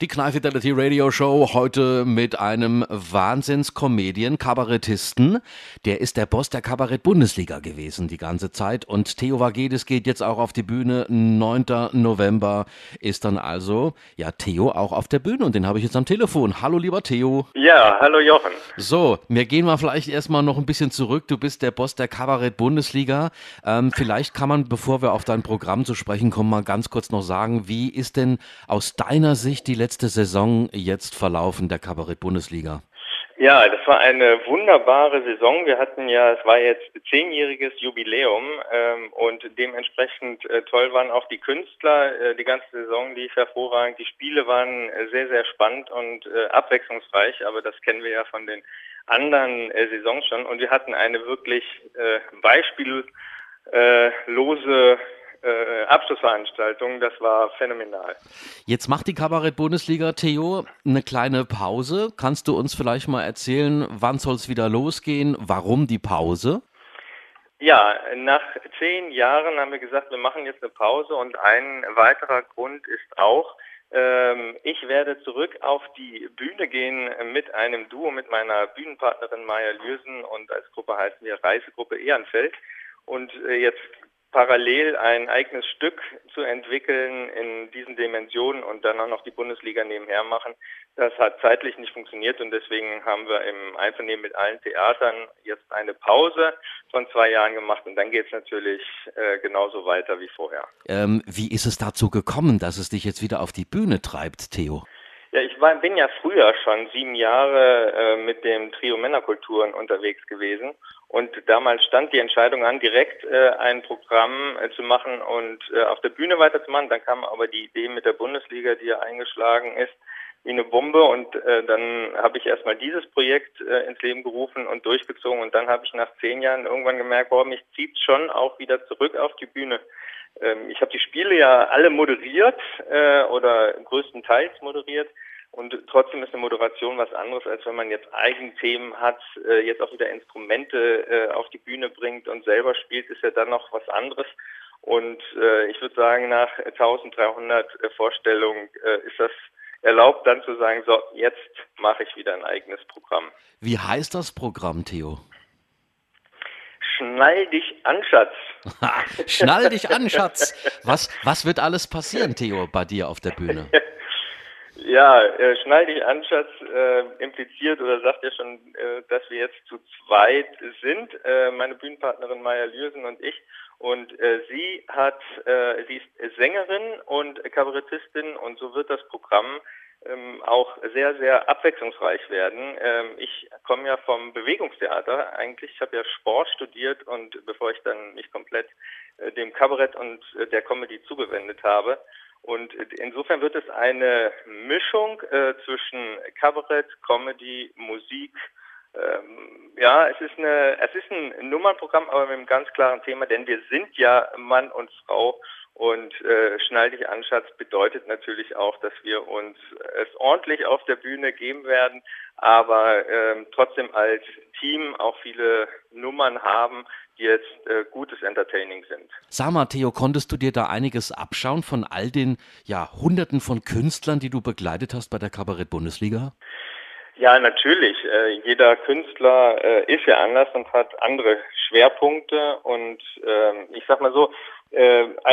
Die Kneife Fidelity Radio Show heute mit einem Wahnsinns-Comedian, Kabarettisten. Der ist der Boss der Kabarett-Bundesliga gewesen die ganze Zeit. Und Theo Vagedes geht jetzt auch auf die Bühne. 9. November ist dann also, ja, Theo auch auf der Bühne. Und den habe ich jetzt am Telefon. Hallo, lieber Theo. Ja, hallo Jochen. So, wir gehen mal vielleicht erstmal noch ein bisschen zurück. Du bist der Boss der Kabarett-Bundesliga. Ähm, vielleicht kann man, bevor wir auf dein Programm zu sprechen kommen, mal ganz kurz noch sagen, wie ist denn aus deiner Sicht die letzte Saison jetzt verlaufen der Kabarett-Bundesliga? Ja, das war eine wunderbare Saison. Wir hatten ja, es war jetzt zehnjähriges Jubiläum ähm, und dementsprechend äh, toll waren auch die Künstler. Äh, die ganze Saison lief hervorragend. Die Spiele waren äh, sehr, sehr spannend und äh, abwechslungsreich, aber das kennen wir ja von den anderen äh, Saisons schon. Und wir hatten eine wirklich beispiellose äh, Abschlussveranstaltung. Das war phänomenal. Jetzt macht die Kabarett-Bundesliga, Theo, eine kleine Pause. Kannst du uns vielleicht mal erzählen, wann soll es wieder losgehen? Warum die Pause? Ja, nach zehn Jahren haben wir gesagt, wir machen jetzt eine Pause und ein weiterer Grund ist auch, ähm, ich werde zurück auf die Bühne gehen mit einem Duo mit meiner Bühnenpartnerin Maya Lürsen und als Gruppe heißen wir Reisegruppe Ehrenfeld. Und äh, jetzt parallel ein eigenes Stück zu entwickeln in diesen Dimensionen und dann auch noch die Bundesliga nebenher machen, das hat zeitlich nicht funktioniert und deswegen haben wir im Einvernehmen mit allen Theatern jetzt eine Pause von zwei Jahren gemacht und dann geht es natürlich äh, genauso weiter wie vorher. Ähm, wie ist es dazu gekommen, dass es dich jetzt wieder auf die Bühne treibt, Theo? Ja, ich war, bin ja früher schon sieben Jahre äh, mit dem Trio Männerkulturen unterwegs gewesen und damals stand die Entscheidung an, direkt äh, ein Programm äh, zu machen und äh, auf der Bühne weiterzumachen. Dann kam aber die Idee mit der Bundesliga, die ja eingeschlagen ist, wie eine Bombe und äh, dann habe ich erstmal dieses Projekt äh, ins Leben gerufen und durchgezogen und dann habe ich nach zehn Jahren irgendwann gemerkt, boah, mich zieht schon auch wieder zurück auf die Bühne. Ähm, ich habe die Spiele ja alle moderiert äh, oder größtenteils moderiert und trotzdem ist eine Moderation was anderes, als wenn man jetzt Eigenthemen hat, äh, jetzt auch wieder Instrumente äh, auf die Bühne bringt und selber spielt, ist ja dann noch was anderes. Und äh, ich würde sagen, nach 1300 äh, Vorstellungen äh, ist das erlaubt, dann zu sagen, so, jetzt mache ich wieder ein eigenes Programm. Wie heißt das Programm, Theo? Schnall dich an, Schatz. Schnall dich an, Schatz. Was, was wird alles passieren, Theo, bei dir auf der Bühne? Ja, äh, Schnall dich an, Schatz, äh, impliziert oder sagt ja schon, äh, dass wir jetzt zu zweit sind, äh, meine Bühnenpartnerin Maya Lürsen und ich. Und äh, sie hat, äh, sie ist Sängerin und Kabarettistin und so wird das Programm ähm, auch sehr, sehr abwechslungsreich werden. Ähm, ich komme ja vom Bewegungstheater eigentlich. Ich habe ja Sport studiert und bevor ich dann mich komplett äh, dem Kabarett und äh, der Comedy zugewendet habe. Und insofern wird es eine Mischung äh, zwischen Kabarett, Comedy, Musik. Ähm, ja, es ist eine, es ist ein Nummernprogramm, aber mit einem ganz klaren Thema, denn wir sind ja Mann und Frau und äh, Schnall dich an, Schatz bedeutet natürlich auch, dass wir uns es ordentlich auf der Bühne geben werden, aber ähm, trotzdem als Team auch viele Nummern haben, die jetzt äh, gutes Entertaining sind. Sag mal, Theo, konntest du dir da einiges abschauen von all den ja, Hunderten von Künstlern, die du begleitet hast bei der Kabarett-Bundesliga? Ja, natürlich. Äh, jeder Künstler äh, ist ja anders und hat andere Schwerpunkte. Und äh, ich sag mal so,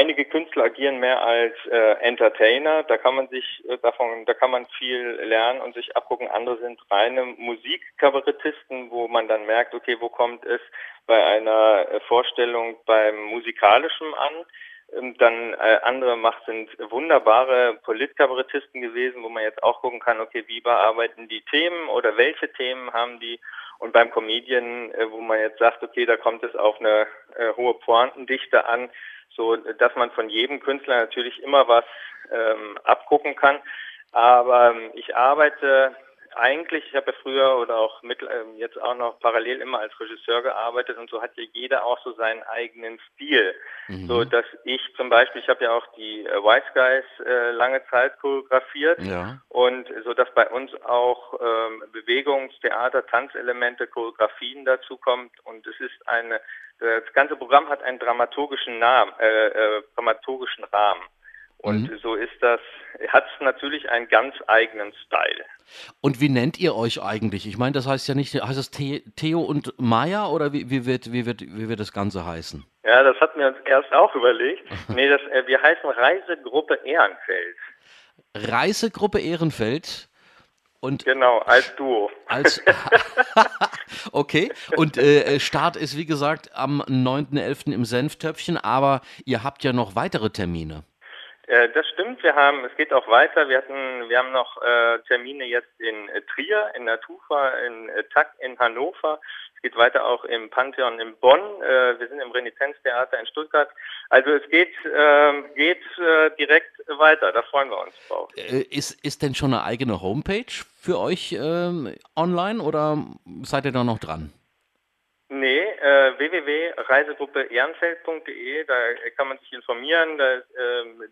einige Künstler agieren mehr als äh, Entertainer. Da kann man sich äh, davon, da kann man viel lernen und sich abgucken. Andere sind reine Musikkabarettisten, wo man dann merkt, okay, wo kommt es bei einer äh, Vorstellung beim musikalischen an? Ähm, dann äh, andere macht sind wunderbare Politkabarettisten gewesen, wo man jetzt auch gucken kann, okay, wie bearbeiten die Themen oder welche Themen haben die? Und beim Comedian, äh, wo man jetzt sagt, okay, da kommt es auf eine äh, hohe Pointendichte an, so dass man von jedem Künstler natürlich immer was ähm, abgucken kann. Aber ähm, ich arbeite eigentlich, ich habe ja früher oder auch mit, ähm, jetzt auch noch parallel immer als Regisseur gearbeitet und so hat ja jeder auch so seinen eigenen Stil. Mhm. So dass ich zum Beispiel, ich habe ja auch die äh, White Skies äh, lange Zeit choreografiert ja. und so dass bei uns auch ähm, Bewegungstheater, Tanzelemente, Choreografien dazu kommt und es ist eine, das ganze Programm hat einen dramaturgischen Namen, äh, äh, dramaturgischen Rahmen. Und mhm. so ist das, hat es natürlich einen ganz eigenen Style. Und wie nennt ihr euch eigentlich? Ich meine, das heißt ja nicht, heißt es Theo und Maya oder wie, wie, wird, wie, wird, wie wird das Ganze heißen? Ja, das hatten wir uns erst auch überlegt. nee, das, äh, wir heißen Reisegruppe Ehrenfeld. Reisegruppe Ehrenfeld? Und genau, als Duo. Als, okay, und äh, Start ist wie gesagt am 9.11. im Senftöpfchen, aber ihr habt ja noch weitere Termine. Äh, das stimmt, wir haben, es geht auch weiter. Wir hatten, wir haben noch äh, Termine jetzt in äh, Trier, in der Tufa, in äh, Tack in Hannover. Es geht weiter auch im Pantheon in Bonn. Äh, wir sind im Renitenztheater in Stuttgart. Also es geht, ähm, geht äh, direkt weiter. Da freuen wir uns drauf. ist, ist denn schon eine eigene Homepage für euch ähm, online oder seid ihr da noch dran? Nee, äh, www.reisegruppe-ehrenfeld.de, da kann man sich informieren, da äh,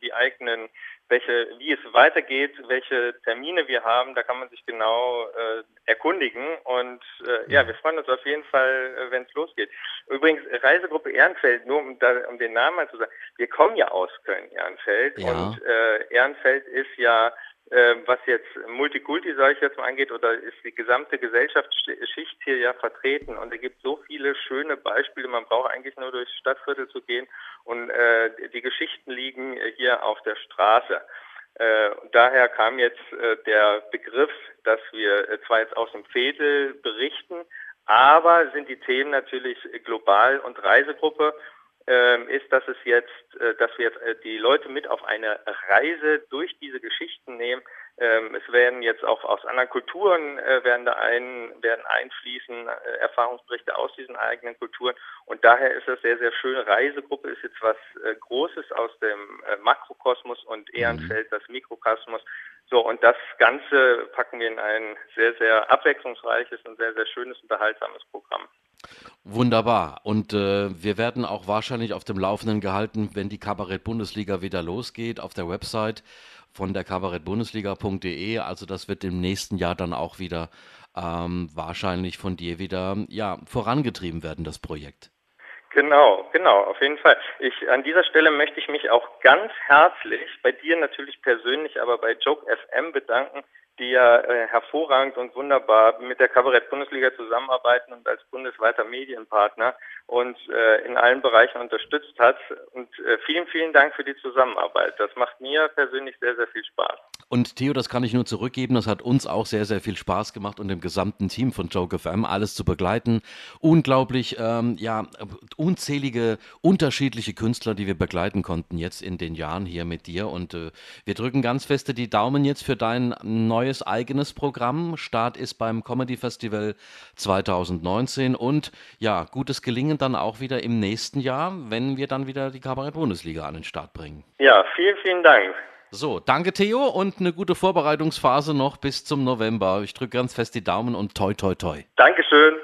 die eigenen, welche, wie es weitergeht, welche Termine wir haben, da kann man sich genau äh, erkundigen und äh, ja, wir freuen uns auf jeden Fall, äh, wenn es losgeht. Übrigens, Reisegruppe Ehrenfeld, nur um, da, um den Namen mal zu sagen, wir kommen ja aus Köln-Ehrenfeld ja. und äh, Ehrenfeld ist ja was jetzt Multikulti, sage ich jetzt mal, angeht, oder ist die gesamte Gesellschaftsschicht hier ja vertreten. Und es gibt so viele schöne Beispiele. Man braucht eigentlich nur durchs Stadtviertel zu gehen und äh, die Geschichten liegen hier auf der Straße. Äh, daher kam jetzt äh, der Begriff, dass wir äh, zwar jetzt aus dem Fädel berichten, aber sind die Themen natürlich global und Reisegruppe ähm, ist, dass es jetzt, äh, dass wir jetzt äh, die Leute mit auf eine Reise durch diese Geschichten nehmen. Ähm, es werden jetzt auch aus anderen Kulturen äh, werden da ein, werden einfließen Erfahrungsberichte aus diesen eigenen Kulturen und daher ist es sehr sehr schön. Reisegruppe ist jetzt was Großes aus dem Makrokosmos und mhm. Ehrenfeld das Mikrokosmos. So, und das Ganze packen wir in ein sehr, sehr abwechslungsreiches und sehr, sehr schönes, unterhaltsames Programm. Wunderbar. Und äh, wir werden auch wahrscheinlich auf dem Laufenden gehalten, wenn die Kabarett-Bundesliga wieder losgeht, auf der Website von der kabarettbundesliga.de. Also das wird im nächsten Jahr dann auch wieder ähm, wahrscheinlich von dir wieder ja, vorangetrieben werden, das Projekt. Genau, genau, auf jeden Fall. Ich, an dieser Stelle möchte ich mich auch ganz herzlich bei dir natürlich persönlich, aber bei Joke FM bedanken die ja äh, hervorragend und wunderbar mit der Kabarett-Bundesliga zusammenarbeiten und als bundesweiter Medienpartner uns äh, in allen Bereichen unterstützt hat. Und äh, vielen, vielen Dank für die Zusammenarbeit. Das macht mir persönlich sehr, sehr viel Spaß. Und Theo, das kann ich nur zurückgeben. Das hat uns auch sehr, sehr viel Spaß gemacht und dem gesamten Team von Joke FM alles zu begleiten. Unglaublich, ähm, ja, unzählige, unterschiedliche Künstler, die wir begleiten konnten jetzt in den Jahren hier mit dir. Und äh, wir drücken ganz feste die Daumen jetzt für dein neues eigenes Programm. Start ist beim Comedy Festival 2019 und ja, gutes Gelingen dann auch wieder im nächsten Jahr, wenn wir dann wieder die Kabarett-Bundesliga an den Start bringen. Ja, vielen, vielen Dank. So, danke Theo und eine gute Vorbereitungsphase noch bis zum November. Ich drücke ganz fest die Daumen und toi toi toi. Dankeschön.